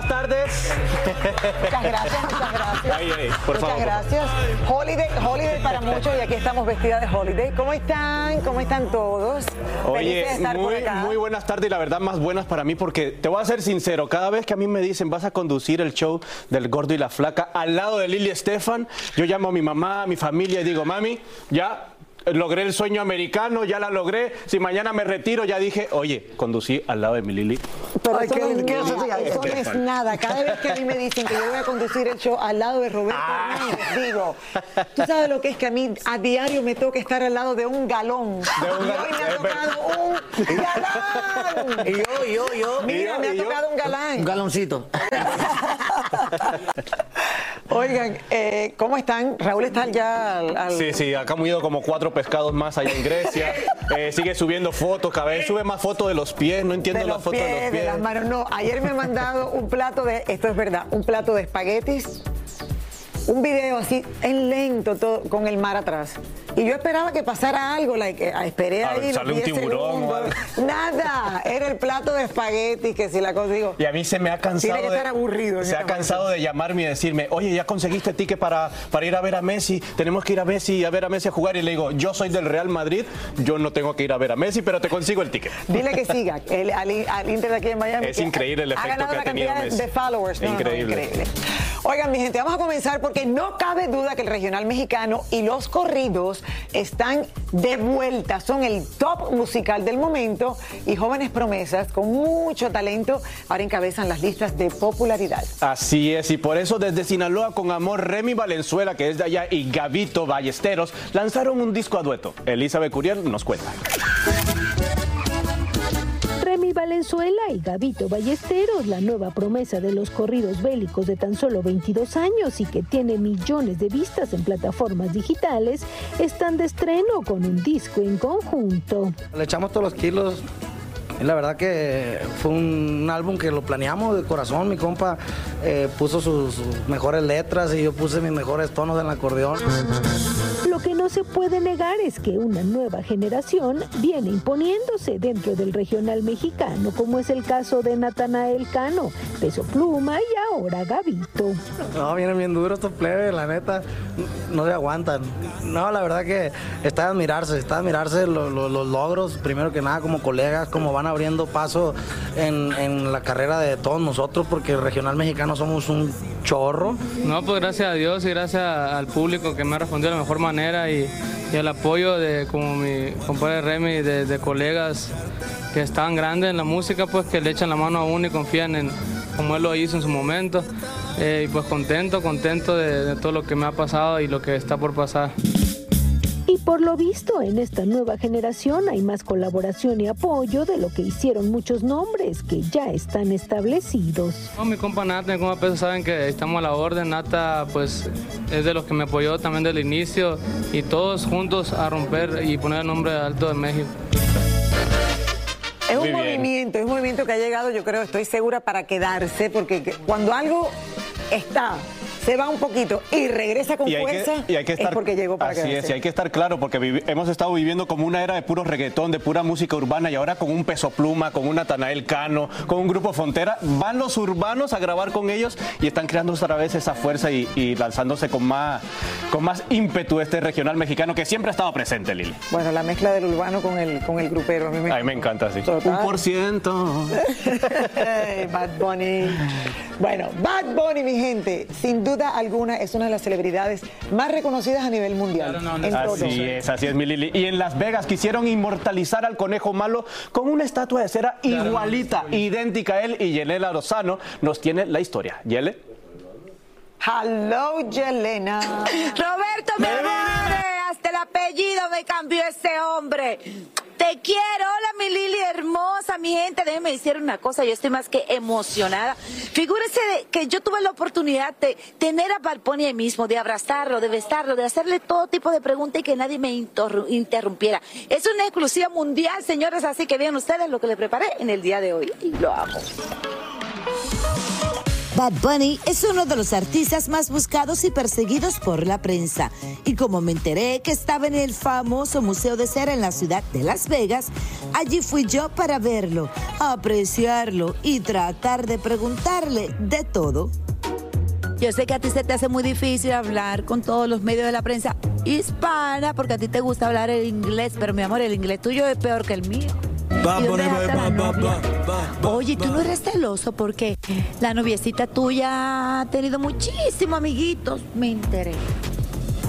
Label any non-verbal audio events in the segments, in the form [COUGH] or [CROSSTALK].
Buenas tardes. Muchas gracias, muchas gracias. Ay, ay, por muchas favor. gracias. Holiday, holiday para muchos y aquí estamos vestidas de holiday. ¿Cómo están? ¿Cómo están todos? Felices de Oye, estar por muy, acá. muy buenas tardes y la verdad más buenas para mí porque te voy a ser sincero, cada vez que a mí me dicen vas a conducir el show del gordo y la flaca al lado de Lili Estefan, yo llamo a mi mamá, a mi familia y digo, mami, ya logré el sueño americano, ya la logré, si mañana me retiro, ya dije, oye, conducí al lado de mi Lili. Pero Ay, eso, ¿qué- no, es qué nada, haces ahí? eso no es nada. Cada vez que a mí me dicen que yo voy a conducir el show al lado de Roberto Ah. Hernández, digo, tú sabes lo que es que a mí a diario me toca estar al lado de un galón. De un y galón, hoy me ha tocado un galán. Y yo, y yo, y yo. Mira, me ha y yo. tocado un galán. Un galoncito. [LAUGHS] Oigan, eh, ¿cómo están? Raúl está ya al... al- Sí, sí, acá hemos ido como cuatro pescados más allá en Grecia. [LAUGHS] Eh, sigue subiendo fotos, cada vez sube más fotos de los pies, no entiendo de la los foto de los pies, de las manos. No, ayer me ha mandado un plato de, esto es verdad, un plato de espaguetis, un video así en lento, todo, con el mar atrás. Y yo esperaba que pasara algo, like, eh, esperé A ahí sale un 10 tiburón segundos. Nada, era el plato de espaguetis que si la cosa digo. Y a mí se me ha cansado. Tiene que de- estar aburrido Se ha este cansado de llamarme y decirme, oye, ya conseguiste ticket para, para ir a ver a Messi. Tenemos que ir a Messi y a ver a Messi a jugar. Y le digo, yo soy del Real Madrid, yo no tengo que ir a ver a Messi, pero te consigo el ticket. Dile que siga el- al, al Inter de aquí en Miami. Es increíble el ha efecto ganado que ha tenido Messi. de followers. No, no, no, Increíble. increíble. Oigan, mi gente, vamos a comenzar porque no cabe duda que el regional mexicano y los corridos están de vuelta. Son el top musical del momento y jóvenes promesas con mucho talento ahora encabezan las listas de popularidad. Así es, y por eso desde Sinaloa con amor Remy Valenzuela, que es de allá, y Gavito Ballesteros lanzaron un disco a dueto. Elizabeth Curiel nos cuenta. Valenzuela y Gavito Ballesteros, la nueva promesa de los corridos bélicos de tan solo 22 años y que tiene millones de vistas en plataformas digitales, están de estreno con un disco en conjunto. Le echamos todos los kilos. Y la verdad que fue un álbum que lo planeamos de corazón. Mi compa eh, puso sus, mejores letras y yo puse mis mejores tonos en el acordeón. Lo que no se puede negar es que una nueva generación viene imponiéndose dentro del regional mexicano, como es el caso de Natanael Cano, Peso Pluma y ahora Gavito. No, vienen bien duros estos plebes, la neta, no se aguantan. No, la verdad que está de admirarse, está de admirarse lo- lo- los logros, primero que nada como colegas, cómo van abriendo paso en, en la carrera de todos nosotros, porque regional mexicano somos un chorro. No, pues gracias a Dios y gracias al público que me ha respondido de la mejor manera y, y el apoyo de como mi compadre Remy, de, de colegas que están grandes en la música, pues que le echan la mano a uno y confían en como él lo hizo en su momento. Eh, y pues contento, contento de, de todo lo que me ha pasado y lo que está por pasar. Por lo visto, en esta nueva generación hay más colaboración y apoyo de lo que hicieron muchos nombres que ya están establecidos. No, mi compa Nata, mi compa Peso saben que estamos a la orden. Nata, pues es de los que me apoyó también desde el inicio y todos juntos a romper y poner el nombre alto de México. Es un bien. movimiento, es un movimiento que ha llegado, yo creo, estoy segura, para quedarse, porque que- cuando algo está, se va un poquito y regresa con Y fuerza, que, y hay que estar, es porque llegó para así quedarse. es, y hay que estar claro porque hemos estado viviendo como una era de puro reggaetón, de pura música urbana y ahora con un peso pluma, con un Natanael Cano, con un grupo Frontera, van los urbanos a grabar con ellos y están creando otra vez esa fuerza y, y lanzándose con más, con más ímpetu este regional mexicano que siempre ha estado presente, Lili. Bueno, la mezcla del urbano con el, con el grupero, a mí me A mí me encanta así. Total. Un por ciento. [LAUGHS] Bad Bunny. Bueno, Bad Bunny, mi gente, sin duda alguna es una de las celebridades más reconocidas a nivel mundial. en todo. Así es, así es, mi Lili. Y en Las Vegas quisieron inmortalizar al conejo malo con una estatua de cera igualita, idéntica a él. Y Yelena Lozano nos tiene la historia. Yele. Hello, Yelena. Roberto, me hasta el apellido me cambió ese hombre. Te quiero, hola mi Lili hermosa, mi gente, déjenme decir una cosa, yo estoy más que emocionada. Figúrese que yo tuve la oportunidad de tener a Balponi ahí mismo, de abrazarlo, de besarlo, de hacerle todo tipo de preguntas y que nadie me interru- interrumpiera. Es una exclusiva mundial, señores, así que vean ustedes lo que le preparé en el día de hoy y lo amo. Bad Bunny es uno de los artistas más buscados y perseguidos por la prensa. Y como me enteré que estaba en el famoso Museo de Cera en la ciudad de Las Vegas, allí fui yo para verlo, apreciarlo y tratar de preguntarle de todo. Yo sé que a ti se te hace muy difícil hablar con todos los medios de la prensa hispana porque a ti te gusta hablar el inglés, pero mi amor, el inglés tuyo es peor que el mío. ¿Y dónde dejaste la novia? Oye, tú no eres celoso porque la noviecita tuya ha tenido muchísimos amiguitos, me enteré.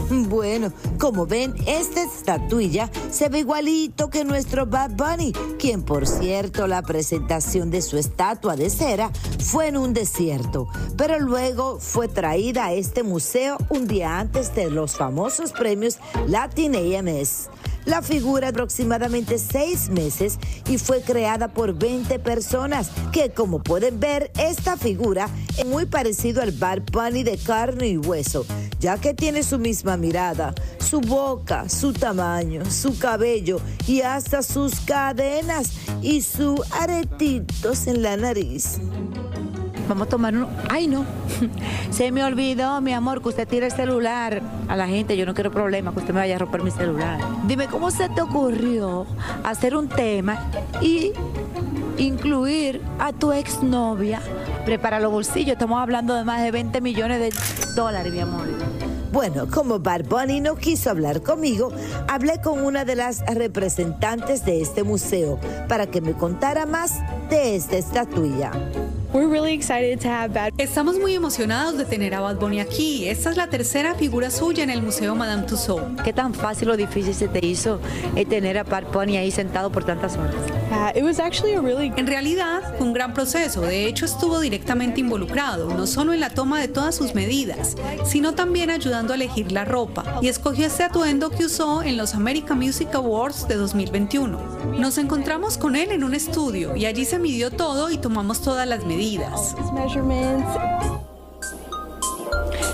Bueno, como ven, esta estatuilla se ve igualito que nuestro Bad Bunny, quien por cierto la presentación de su estatua de cera fue en un desierto, pero luego fue traída a este museo un día antes de los famosos premios Latin AMS. La figura aproximadamente seis meses y fue creada por 20 personas que como pueden ver esta figura es muy parecido al Bad Bunny de carne y hueso ya que tiene su misma mirada, su boca, su tamaño, su cabello y hasta sus cadenas y sus aretitos en la nariz. Vamos a tomar uno. Ay, no. [LAUGHS] Se me olvidó, mi amor, que usted tire el celular a la gente. Yo no quiero problema que usted me vaya a romper mi celular. Dime, ¿cómo se te ocurrió hacer un tema y incluir a tu exnovia? Prepara los bolsillos. Estamos hablando de más de 20 millones de dólares, mi amor. Bueno, como Bad Bunny no quiso hablar conmigo, hablé con una de las representantes de este museo para que me contara más de esta estatuilla. Estamos muy emocionados de tener a Bad Bunny aquí. Esta es la tercera figura suya en el Museo Madame Tussauds. ¿Qué tan fácil o difícil se te hizo eh, tener a Bad Bunny ahí sentado por tantas horas? En realidad fue un gran proceso. De hecho, estuvo directamente involucrado, no solo en la toma de todas sus medidas, sino también ayudando a elegir la ropa. Y escogió este atuendo que usó en los American Music Awards de 2021. Nos encontramos con él en un estudio y allí se midió todo y tomamos todas las medidas.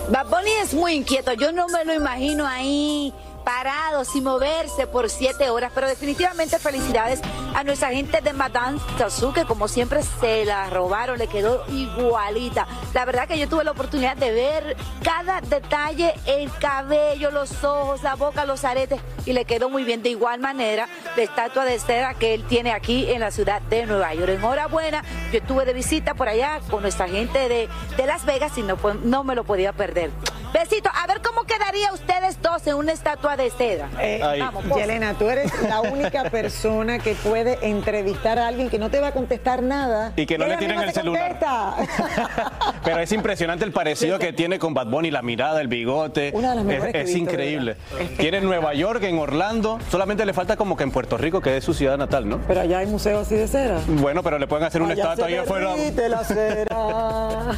Bad Bunny es muy inquieto, yo no me lo imagino ahí parado, sin moverse por siete horas, pero definitivamente felicidades a nuestra gente de Madame Tussauds, que como siempre se la robaron, le quedó igualita. La verdad que yo tuve la oportunidad de ver cada detalle, el cabello, los ojos, la boca, los aretes. Y le quedó muy bien de igual manera la estatua de cera que él tiene aquí en la ciudad de Nueva York. Enhorabuena, yo estuve de visita por allá con nuestra gente de, de Las Vegas y no, no me lo podía perder. Besito, a ver cómo quedaría ustedes dos en una estatua de cera. Eh, Vamos, posa. Yelena, tú eres la [LAUGHS] única persona que puede entrevistar a alguien que no te va a contestar nada. Y que no le misma el celular. contesta. [LAUGHS] Pero es impresionante el parecido que tiene con Bad Bunny, la mirada, el bigote. Una de las es mejores que es visto, increíble. Tiene en Nueva York, en Orlando. Solamente le falta como que en Puerto Rico, que es su ciudad natal, ¿no? Pero allá hay museos así de cera. Bueno, pero le pueden hacer una estatua ahí afuera. la cera.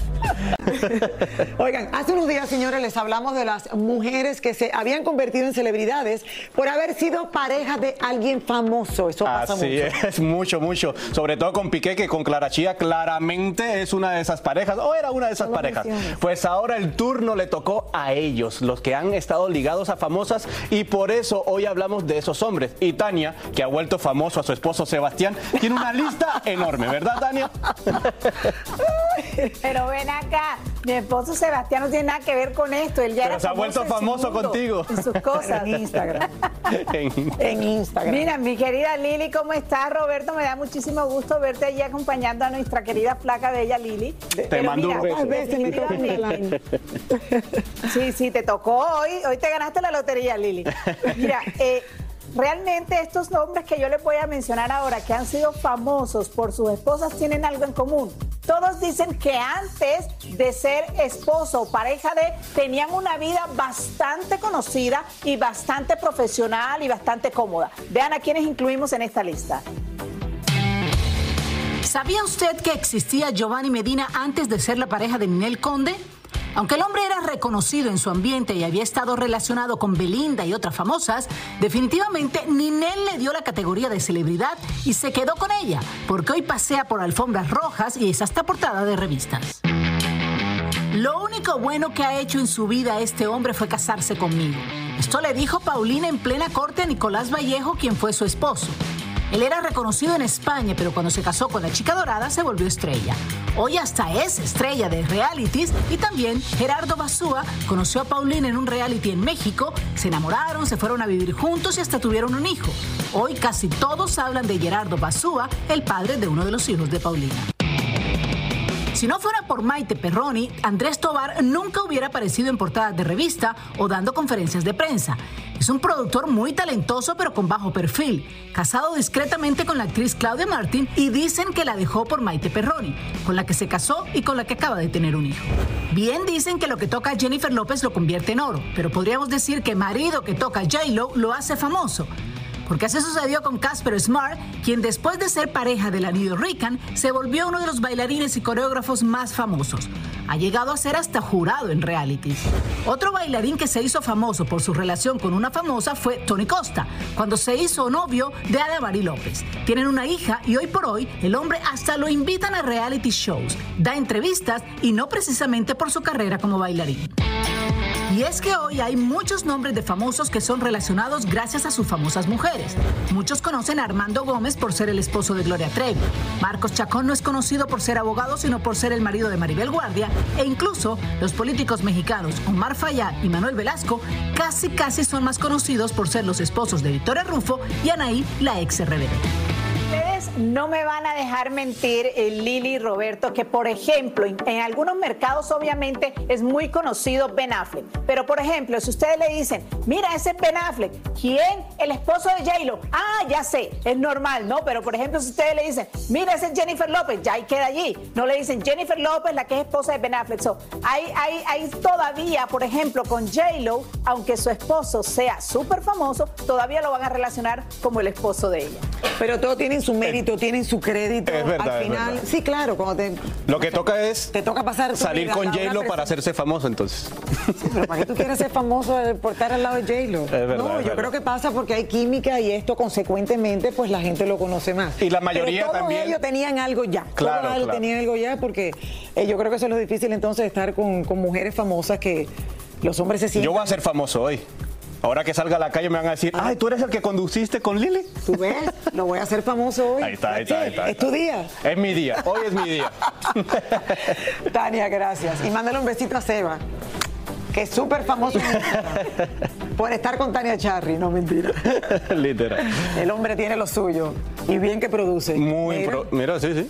[LAUGHS] Oigan, hace unos días, señores, les hablamos de las mujeres que se habían convertido en celebridades por haber sido pareja de alguien famoso. Eso pasa Así mucho. es, mucho, mucho. Sobre todo con Piqué, que con Clara Chía claramente es una de esas parejas, o era una de esas No parejas. Pues ahora el turno le tocó a ellos, los que han estado ligados a famosas, y por eso hoy hablamos de esos hombres. Y Tania, que ha vuelto famoso a su esposo Sebastián, tiene una lista enorme, ¿verdad, Tania? [LAUGHS] Pero ven acá, mi esposo Sebastián no tiene nada que ver con esto. Él ya Pero era se ha vuelto famoso mundo, contigo. En sus cosas. En Instagram. [LAUGHS] En- En Instagram. Mira, mi querida Lili, ¿cómo estás? Roberto, me da muchísimo gusto verte allí acompañando a nuestra querida flaca bella Lili. Te mando un beso. ¿Cuántas veces me toca definitivamente- Sí, sí, te tocó hoy. Hoy te ganaste la lotería, Lili. Mira, eh, realmente estos nombres que yo les voy a mencionar ahora, que han sido famosos por sus esposas, tienen algo en común. Todos dicen que antes de ser esposo o pareja de, tenían una vida bastante conocida y bastante profesional y bastante cómoda. Vean a quienes incluimos en esta lista. ¿Sabía usted que existía Giovanni Medina antes de ser la pareja de Ninel Conde? Aunque el hombre era reconocido en su ambiente y había estado relacionado con Belinda y otras famosas, definitivamente Ninel le dio la categoría de celebridad y se quedó con ella, porque hoy pasea por alfombras rojas y es hasta portada de revistas. Lo único bueno que ha hecho en su vida este hombre fue casarse conmigo. Esto le dijo Paulina en plena corte a Nicolás Vallejo, quien fue su esposo. Él era reconocido en España, pero cuando se casó con la chica dorada se volvió estrella. Hoy hasta es estrella de realities y también Gerardo Basúa conoció a Paulina en un reality en México, se enamoraron, se fueron a vivir juntos y hasta tuvieron un hijo. Hoy casi todos hablan de Gerardo Basúa, el padre de uno de los hijos de Paulina. Si no fuera por Maite Perroni, Andrés Tobar nunca hubiera aparecido en portadas de revista o dando conferencias de prensa. Es un productor muy talentoso pero con bajo perfil, casado discretamente con la actriz Claudia Martin y dicen que la dejó por Maite Perroni, con la que se casó y con la que acaba de tener un hijo. Bien dicen que lo que toca a Jennifer López lo convierte en oro, pero podríamos decir que marido que toca J-Lo lo hace famoso. Porque así sucedió con Casper Smart, quien después de ser pareja de la New Rican, se volvió uno de los bailarines y coreógrafos más famosos. Ha llegado a ser hasta jurado en realities. Otro bailarín que se hizo famoso por su relación con una famosa fue Tony Costa, cuando se hizo novio de Adamari López. Tienen una hija y hoy por hoy el hombre hasta lo invitan a reality shows, da entrevistas y no precisamente por su carrera como bailarín. Y es que hoy hay muchos nombres de famosos que son relacionados gracias a sus famosas mujeres. Muchos conocen a Armando Gómez por ser el esposo de Gloria Trevi. Marcos Chacón no es conocido por ser abogado, sino por ser el marido de Maribel Guardia. E incluso los políticos mexicanos Omar Fayad y Manuel Velasco casi casi son más conocidos por ser los esposos de Victoria Rufo y Anaí, la ex RBD. No me van a dejar mentir, eh, Lili y Roberto, que por ejemplo, en, algunos mercados obviamente es muy conocido Ben Affleck. Pero por ejemplo, si ustedes le dicen, mira ese es Ben Affleck, ¿quién? El esposo de J-Lo. Ah, ya sé, es normal, ¿no? Pero por ejemplo, si ustedes le dicen, mira ese es Jennifer López, ya ahí queda allí. No le dicen Jennifer López, la que es esposa de Ben Affleck. So, hay, hay, hay todavía, por ejemplo, con J-Lo, aunque su esposo sea súper famoso, todavía lo van a relacionar como el esposo de ella. Pero todos tienen su mérito, tienen su crédito. Es verdad, Al es final, verdad. sí, claro, cuando te, Lo que toca es te toca pasar salir con J-Lo para hacerse famoso, entonces. Pero ¿para qué tú quieres ser famoso eh, por estar al lado de J-Lo? verdad, no, es yo verdad. creo que pasa porque hay química y esto consecuentemente pues la gente lo conoce más. Y la mayoría Pero todos también- ellos tenían algo ya. Claro, todos ellos claro. tenían algo ya porque eh, yo creo que eso es lo difícil entonces estar con, con mujeres famosas que los hombres se sienten... Yo voy a ser famoso hoy. Ahora que salga a la calle me van a decir, ay, tú eres el que conduciste con Lili. ¿Tú ves? Lo voy a hacer famoso hoy. Ahí está, ahí está, ahí está. ahí Es tu día. Es mi día, hoy es mi día. [LAUGHS] Tania, gracias. Y mándale un besito a Seba. que es súper famoso por estar con Tania Charry, no mentira. [LAUGHS] Literal. El hombre tiene lo suyo y bien que produce. Muy Mira. pro- Mira, sí, sí.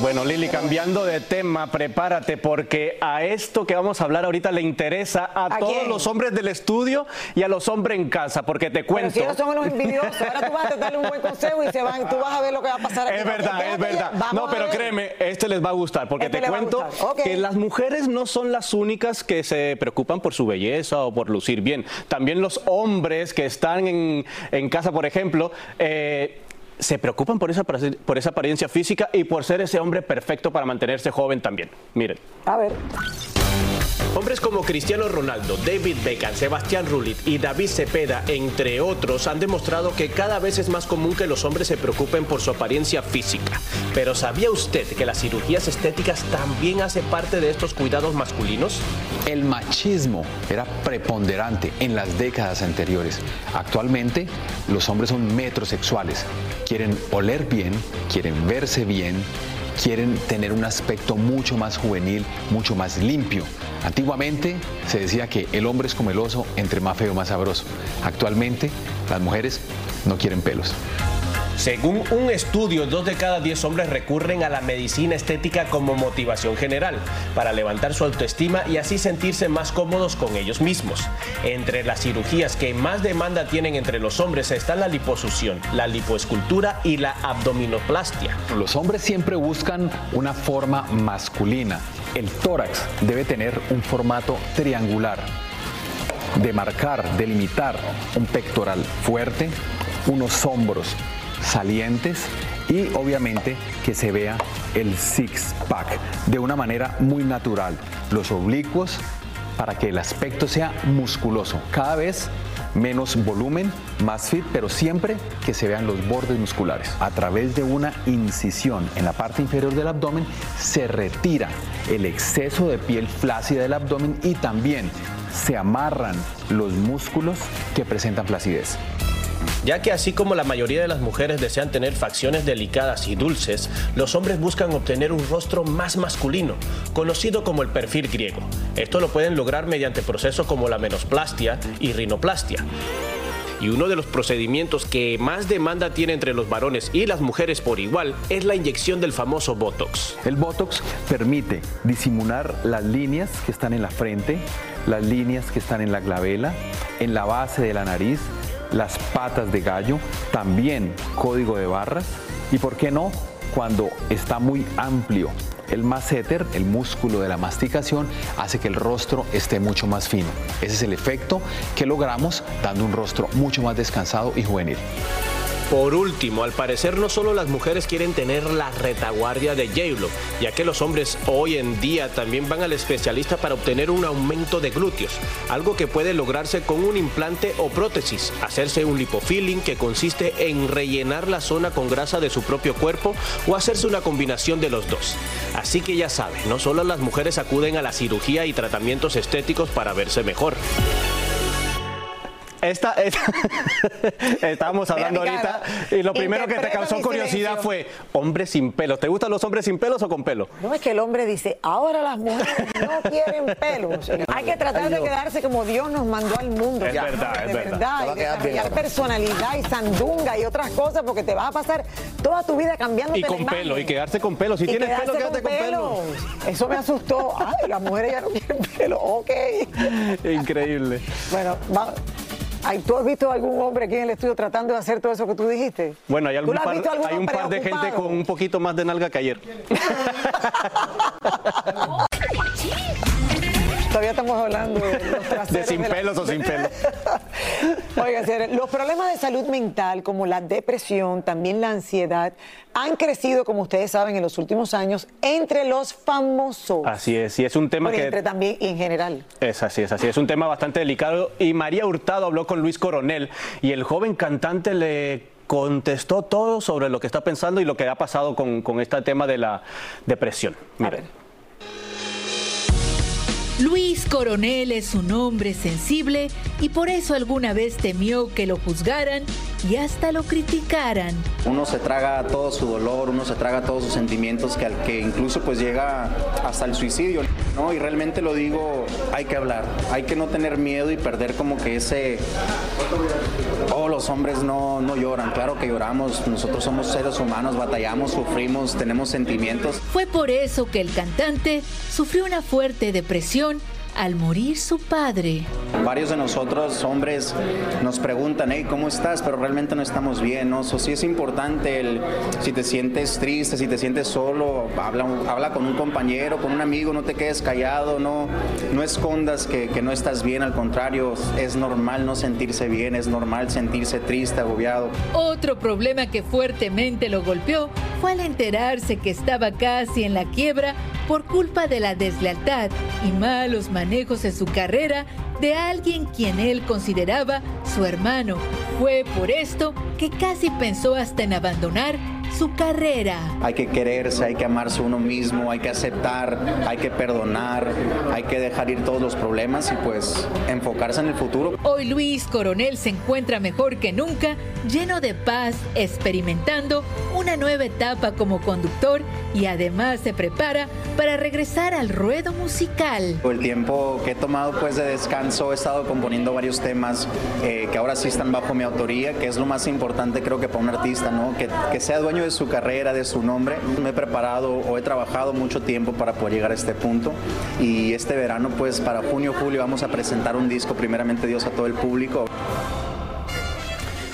Bueno, Lili, cambiando de tema, prepárate porque a esto que vamos a hablar ahorita le interesa a, todos quién? los hombres del estudio y a los hombres en casa, porque te Pero cuento. si ellos son unos envidiosos, ahora tú vas a darle un buen consejo y se van, tú vas a ver lo que va a pasar aquí. Es verdad, es verdad. Vamos No, pero créeme, este les va a gustar, porque Este te cuento que las mujeres no son las únicas que se preocupan por su belleza o por lucir bien. También los hombres que están en, en casa, por ejemplo, eh, se preocupan por esa, por esa apariencia física y por ser ese hombre perfecto para mantenerse joven también. Miren. A ver. Hombres como Cristiano Ronaldo, David Beckham, Sebastián Rullit y David Cepeda, entre otros, han demostrado que cada vez es más común que los hombres se preocupen por su apariencia física. Pero ¿sabía usted que las cirugías estéticas también hacen parte de estos cuidados masculinos? El machismo era preponderante en las décadas anteriores. Actualmente los hombres son metrosexuales. Quieren oler bien, quieren verse bien, quieren tener un aspecto mucho más juvenil, mucho más limpio. Antiguamente se decía que el hombre es como el oso, entre más feo más sabroso. Actualmente las mujeres no quieren pelos. Según un estudio, dos de cada diez hombres recurren a la medicina estética como motivación general, para levantar su autoestima y así sentirse más cómodos con ellos mismos. Entre las cirugías que más demanda tienen entre los hombres están la liposucción, la lipoescultura y la abdominoplastia. Los hombres siempre buscan una forma masculina. El tórax debe tener un formato triangular, de marcar, delimitar un pectoral fuerte, unos hombros salientes y obviamente que se vea el six pack de una manera muy natural. Los oblicuos para que el aspecto sea musculoso. Cada vez menos volumen, más fit, pero siempre que se vean los bordes musculares. A través de una incisión en la parte inferior del abdomen se retira el exceso de piel flácida del abdomen y también se amarran los músculos que presentan flacidez. Ya que así como la mayoría de las mujeres desean tener facciones delicadas y dulces, los hombres buscan obtener un rostro más masculino, conocido como el perfil griego. Esto lo pueden lograr mediante procesos como la menosplastia y rinoplastia. Y uno de los procedimientos que más demanda tiene entre los varones y las mujeres por igual es la inyección del famoso Botox. El Botox permite disimular las líneas que están en la frente, las líneas que están en la glabela, en la base de la nariz, las patas de gallo, también código de barras y, ¿por qué no?, cuando está muy amplio. El masseter, el músculo de la masticación, hace que el rostro esté mucho más fino. Ese es el efecto que logramos dando un rostro mucho más descansado y juvenil. Por último, al parecer no solo las mujeres quieren tener la retaguardia de J-Lo, ya que los hombres hoy en día también van al especialista para obtener un aumento de glúteos, algo que puede lograrse con un implante o prótesis, hacerse un lipofilling que consiste en rellenar la zona con grasa de su propio cuerpo o hacerse una combinación de los dos. Así que ya saben, no solo las mujeres acuden a la cirugía y tratamientos estéticos para verse mejor. Esta, esta- [LAUGHS] estábamos hablando Mira ahorita y lo primero que te causó curiosidad silencio. fue hombres sin pelos. ¿Te gustan los hombres sin pelos o con pelo? No es que el hombre dice, ahora las mujeres no [LAUGHS] quieren pelos. Hay que tratar de quedarse como Dios nos mandó al mundo. Es ya, verdad, es verdad. y desarrollar personalidad y sandunga y otras cosas porque te vas a pasar toda tu vida cambiando Y con pelo, y quedarse con pelo. Si Y tienes pelo, quédate con pelo. Eso me asustó. Ay, las mujeres ya no quieren pelo. Ok. [LAUGHS] Increíble. Bueno, va- Ay, ¿tú has visto algún hombre aquí en el estudio tratando de hacer todo eso que tú dijiste? Bueno, hay, ¿Tú algún lo has par, visto algún hay un par de gente con un poquito más de nalga que ayer. [LAUGHS] [LAUGHS] Todavía estamos hablando de los [LAUGHS] traseros De sin la- pelos o sin pelo. [LAUGHS] Oiga, los problemas de salud mental como la depresión, también la ansiedad, han crecido, como ustedes saben, en los últimos años entre los famosos. Así es, y es un tema Bueno, que... entre también y en general. Es así, es así. Es un tema bastante delicado. Y María Hurtado habló con Luis Coronel y el joven cantante le contestó todo sobre lo que está pensando y lo que ha pasado con, con este tema de la depresión. Miren. Luis Coronel es un hombre sensible y por eso alguna vez temió que lo juzgaran y hasta lo criticaran. Uno se traga todo su dolor, uno se traga todos sus sentimientos que, al que incluso pues llega hasta el suicidio, ¿no? Y realmente lo digo, hay que hablar, hay que no tener miedo y perder como que ese, oh, los hombres no, no lloran, claro que lloramos, nosotros somos seres humanos, batallamos, sufrimos, tenemos sentimientos. Fue por eso que el cantante sufrió una fuerte depresión al morir su padre. Varios de nosotros, hombres, nos preguntan, hey, ¿cómo estás? Pero realmente no estamos bien, ¿no? So, sí es importante, el, si te sientes triste, si te sientes solo, habla, habla con un compañero, con un amigo, no te quedes callado, no, no escondas que, que no estás bien, al contrario, es normal no sentirse bien, es normal sentirse triste, agobiado. Otro problema que fuertemente lo golpeó fue al enterarse que estaba casi en la quiebra por culpa de la deslealtad y malos manejos en su carrera de alguien quien él consideraba su hermano. Fue por esto que casi pensó hasta en abandonar su carrera. Hay que quererse, hay que amarse uno mismo, hay que aceptar, hay que perdonar, hay que dejar ir todos los problemas y pues enfocarse en el futuro. Hoy Luis Coronel se encuentra mejor que nunca, lleno de paz, experimentando una nueva etapa como conductor y además se prepara para regresar al ruedo musical. El tiempo que he tomado pues de descanso he estado componiendo varios temas eh, que ahora sí están bajo mi autoría, que es lo más importante creo que para un artista, ¿no? Que, que sea dueño de su carrera, de su nombre. Me he preparado o he trabajado mucho tiempo para poder llegar a este punto y este verano pues para junio, julio vamos a presentar un disco primeramente Dios a todo el público.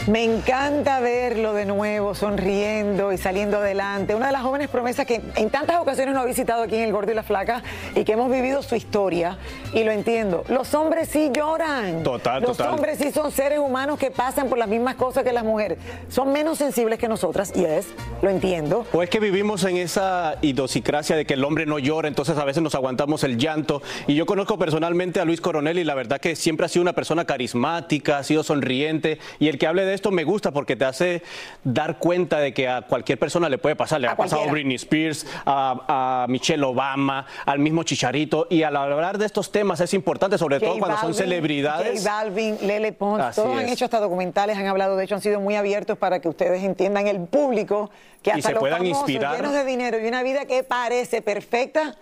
Me encanta verlo de nuevo, sonriendo y saliendo adelante. Una de las jóvenes promesas que en tantas ocasiones nos ha visitado aquí en El Gordo y la Flaca y que hemos vivido su historia. Y lo entiendo. Los hombres sí lloran. Total, Los total. hombres sí son seres humanos que pasan por las mismas cosas que las mujeres. Son menos sensibles que nosotras, y es, lo entiendo. O es que vivimos en esa idiosincrasia de que el hombre no llora, entonces a veces nos aguantamos el llanto. Y yo conozco personalmente a Luis Coronel y la verdad que siempre ha sido una persona carismática, ha sido sonriente. Y el que hable de esto me gusta porque te hace dar cuenta de que a cualquier persona le puede pasar. Le ha pasado a cualquiera. Britney Spears, a, a Michelle Obama, al mismo Chicharito. Y al hablar de estos temas es importante, sobre todo cuando son Balvin, celebridades. J Balvin, Lele Pons, todos han es. hecho hasta documentales, han hablado, de hecho han sido muy abiertos para que ustedes entiendan el público que Y hasta se los puedan famosos, inspirar. llenos de dinero y una vida que parece perfecta,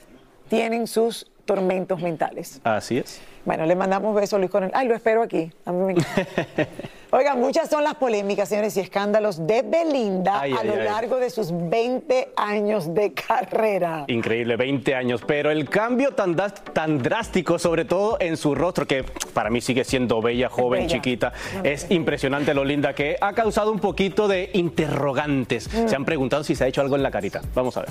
tienen sus tormentos mentales. Así es. Bueno, le mandamos besos, Luis Coronel. Ay, lo espero aquí. A mí me encanta. [LAUGHS] Oigan, muchas son las polémicas, señores, y escándalos de Belinda Ay, a ay, lo ay. largo de sus 20 años de carrera. Increíble, 20 años, pero el cambio tan, drástico, sobre todo en su rostro, que para mí sigue siendo bella, joven, bella. chiquita, es impresionante lo linda que ha causado un poquito de interrogantes. Mm. Se han preguntado si se ha hecho algo en la carita. Vamos a ver.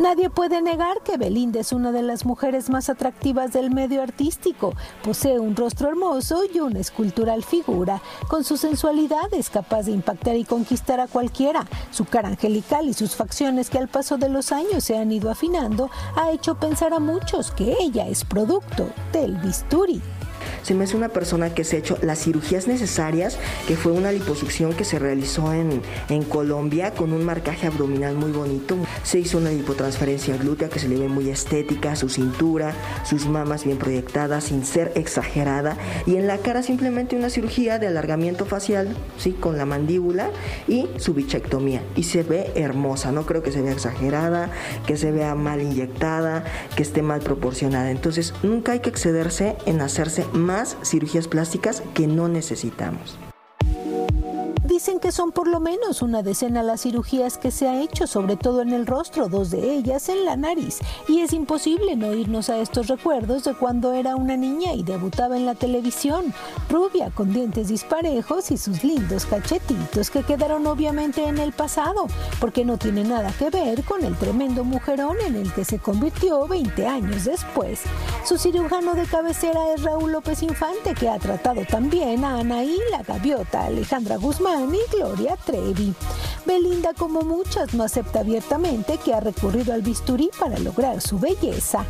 Nadie puede negar que Belinda es una de las mujeres más atractivas del medio artístico. Posee un rostro hermoso y una escultural figura. Con su sensualidad es capaz de impactar y conquistar a cualquiera. Su cara angelical y sus facciones que al paso de los años se han ido afinando ha hecho pensar a muchos que ella es producto del bisturi. Se me hace una persona que se ha hecho las cirugías necesarias, que fue una liposucción que se realizó en, en Colombia con un marcaje abdominal muy bonito. Se hizo una lipotransferencia glútea que se le ve muy estética, su cintura, sus mamas bien proyectadas, sin ser exagerada. Y en la cara simplemente una cirugía de alargamiento facial, ¿sí? con la mandíbula y su bichectomía. Y se ve hermosa, no creo que se vea exagerada, que se vea mal inyectada, que esté mal proporcionada. Entonces nunca hay que excederse en hacerse más cirugías plásticas que no necesitamos. Dicen que son por lo menos una decena las cirugías que se ha hecho, sobre todo en el rostro, dos de ellas en la nariz. Y es imposible no irnos a estos recuerdos de cuando era una niña y debutaba en la televisión, rubia con dientes disparejos y sus lindos cachetitos que quedaron obviamente en el pasado, porque no tiene nada que ver con el tremendo mujerón en el que se convirtió 20 años después. Su cirujano de cabecera es Raúl López Infante, que ha tratado también a Anaí, la gaviota, Alejandra Guzmán y Gloria Trevi. Belinda, como muchas, no acepta abiertamente que ha recurrido al bisturí para lograr su belleza.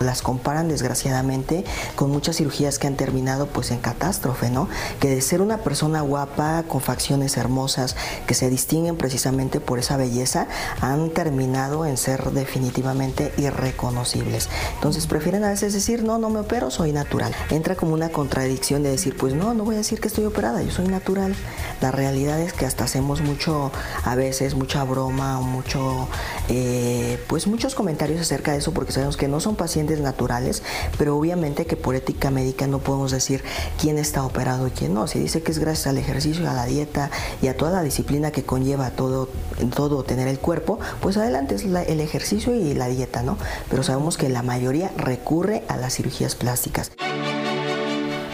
Las comparan desgraciadamente con muchas cirugías que han terminado pues en catástrofe, ¿no? Que de ser una persona guapa, con facciones hermosas, que se distinguen precisamente por esa belleza, han terminado en ser definitivamente irreconocibles. Entonces prefieren a veces decir, no, no me opero, soy natural. Entra como una contradicción de decir, pues no, no voy a decir que estoy operada, yo soy natural. La realidad es que hasta hacemos mucho, a veces, mucha broma mucho, eh, pues muchos comentarios acerca de eso porque sabemos que no son pacientes naturales, pero obviamente que por ética médica no podemos decir quién está operado y quién no. Se dice que es gracias al ejercicio, a la dieta y a toda la disciplina que conlleva todo, todo tener el cuerpo, pues adelante es el ejercicio y la dieta, ¿no? Pero sabemos que la mayoría recurre a las cirugías plásticas.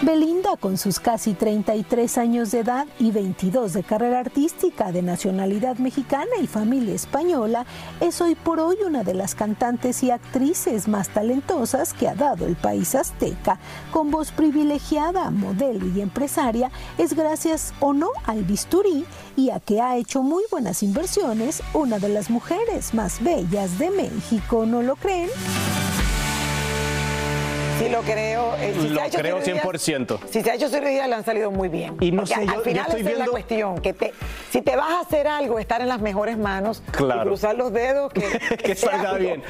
Belinda, con sus casi 33 años de edad y 22 de carrera artística de nacionalidad mexicana y familia española, es hoy por hoy una de las cantantes y actrices más talentosas que ha dado el país azteca. Con voz privilegiada, modelo y empresaria, es gracias o no al bisturí y a que ha hecho muy buenas inversiones, una de las mujeres más bellas de México, ¿no lo creen? Sí, lo creo. Eh, si Lo creo cirugía- 100%. Si se ha hecho cirugía, le han salido muy bien. Y no Porque sé, yo- al yo final estoy esa es la cuestión, que te, si te vas a hacer algo, estar en las mejores manos, Claro. y cruzar los dedos, que, [LAUGHS] que salga bien.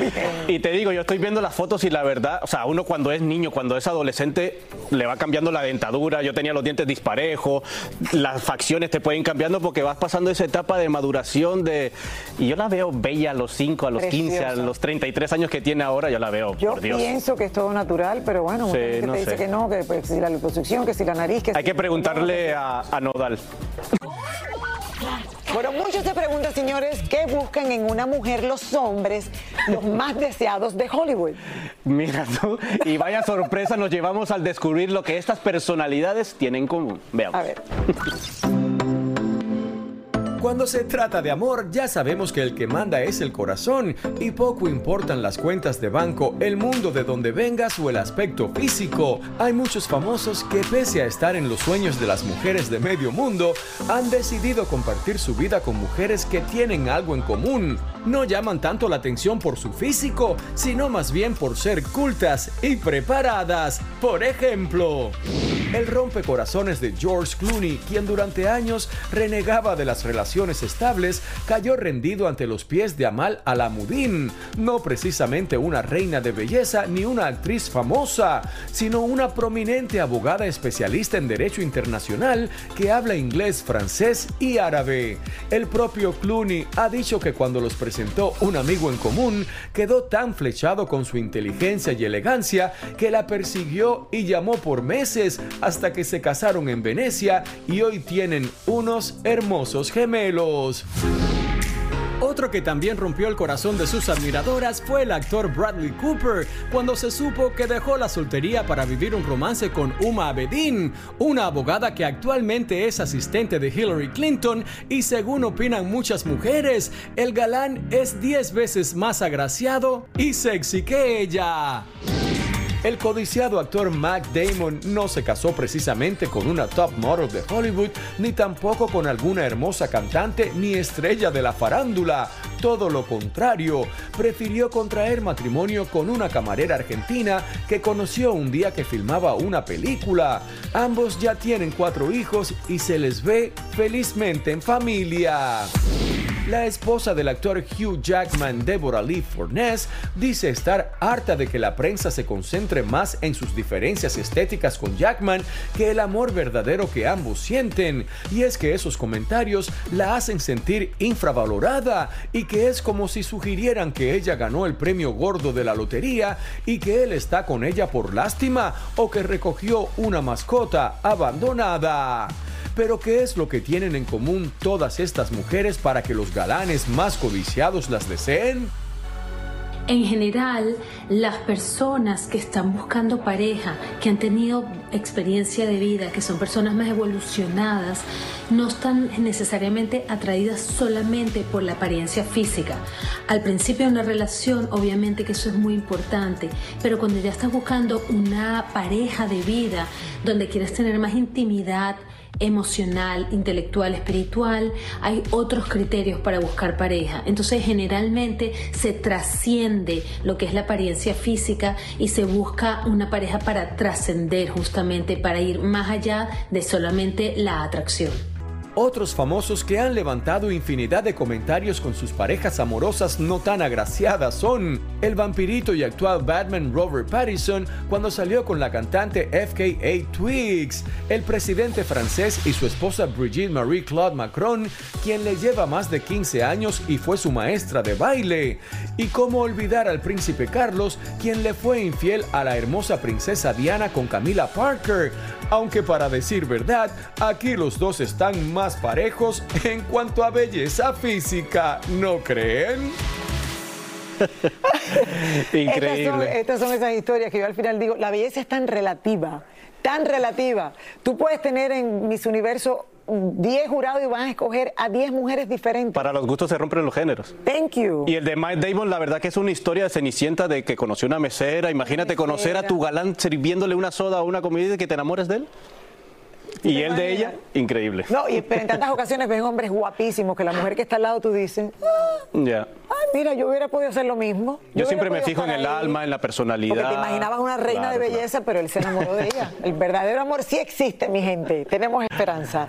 Y te digo, yo estoy viendo las fotos y la verdad, o sea, uno cuando es niño, cuando es adolescente, le va cambiando la dentadura. Yo tenía los dientes disparejos, las facciones te pueden cambiando porque vas pasando esa etapa de maduración de. Y yo la veo bella a los 5, a los 15, a Preciosa. los 33 años que tiene ahora, yo la veo, Yo por Dios. pienso que es todo natural, pero bueno, Sí, gente no te dice que no, que pues, si la liposucción, que si la nariz, que Hay si- que preguntarle a, a Nodal. Bueno, muchos se preguntan, señores, ¿qué buscan en una mujer los hombres, los más deseados de Hollywood? Mira tú, y vaya sorpresa, nos llevamos al descubrir lo que estas personalidades tienen en común. Veamos. A ver. Cuando se trata de amor, ya sabemos que el que manda es el corazón y poco importan las cuentas de banco, el mundo de donde vengas o el aspecto físico. Hay muchos famosos que pese a estar en los sueños de las mujeres de medio mundo, han decidido compartir su vida con mujeres que tienen algo en común. No llaman tanto la atención por su físico, sino más bien por ser cultas y preparadas. Por ejemplo, el rompecorazones de George Clooney, quien durante años renegaba de las relaciones estables, cayó rendido ante los pies de Amal Alamudin, no precisamente una reina de belleza ni una actriz famosa, sino una prominente abogada especialista en derecho internacional que habla inglés, francés y árabe. El propio Clooney ha dicho que cuando los presentó un amigo en común, quedó tan flechado con su inteligencia y elegancia que la persiguió y llamó por meses hasta que se casaron en Venecia y hoy tienen unos hermosos gemelos. Otro que también rompió el corazón de sus admiradoras fue el actor Bradley Cooper, cuando se supo que dejó la soltería para vivir un romance con Uma Abedin, una abogada que actualmente es asistente de Hillary Clinton y según opinan muchas mujeres, el galán es 10 veces más agraciado y sexy que ella. El codiciado actor Matt Damon no se casó precisamente con una top model de Hollywood, ni tampoco con alguna hermosa cantante ni estrella de la farándula. todo lo contrario, prefirió contraer matrimonio con una camarera argentina que conoció un día que filmaba una película. Ambos ya tienen cuatro hijos y se les ve felizmente en familia. La esposa del actor Hugh Jackman, Deborah Lee Furness, dice estar harta de que la prensa se concentre más en sus diferencias estéticas con Jackman que el amor verdadero que ambos sienten. Y es que esos comentarios la hacen sentir infravalorada y que es como si sugirieran que ella ganó el premio gordo de la lotería y que él está con ella por lástima o que recogió una mascota abandonada. Pero ¿qué es lo que tienen en común todas estas mujeres para que los galanes más codiciados las deseen? En general, las personas que están buscando pareja, que han tenido experiencia de vida, que son personas más evolucionadas, no están necesariamente atraídas solamente por la apariencia física. Al principio de una relación, obviamente que eso es muy importante, pero cuando ya estás buscando una pareja de vida, donde quieres tener más intimidad, emocional, intelectual, espiritual, hay otros criterios para buscar pareja. Entonces generalmente se trasciende lo que es la apariencia física y se busca una pareja para trascender justamente, para ir más allá de solamente la atracción. Otros famosos que han levantado infinidad de comentarios con sus parejas amorosas no tan agraciadas son el vampirito y actual Batman Robert Pattinson cuando salió con la cantante FKA Twigs, el presidente francés y su esposa Brigitte Marie Claude Macron, quien le lleva más de 15 años y fue su maestra de baile, y cómo olvidar al príncipe Carlos, quien le fue infiel a la hermosa princesa Diana con Camila Parker, aunque para decir verdad, aquí los dos están más parejos en cuanto a belleza física, ¿no creen? [LAUGHS] Increíble. Estas son, esas historias que yo al final digo, la belleza es tan relativa, tan relativa. Tú puedes tener en Miss Universo 10 jurados y van a escoger a 10 mujeres diferentes. Para los gustos se rompen los géneros. Thank you. Y el de Mike Damon, la verdad que es una historia de Cenicienta de que conoció una mesera. Imagínate conocer a tu galán sirviéndole una soda o una comida y que te enamores de él. Y él de ella, increíble. No, y pero en tantas [LAUGHS] ocasiones ven hombres guapísimos que la mujer que está al lado tú dices, ya. ay, mira, yo hubiera podido hacer lo mismo. Yo, siempre me fijo en el alma, en la personalidad. Porque te imaginabas una reina de belleza, pero él se enamoró de ella. El verdadero amor sí existe, mi gente. Tenemos esperanza.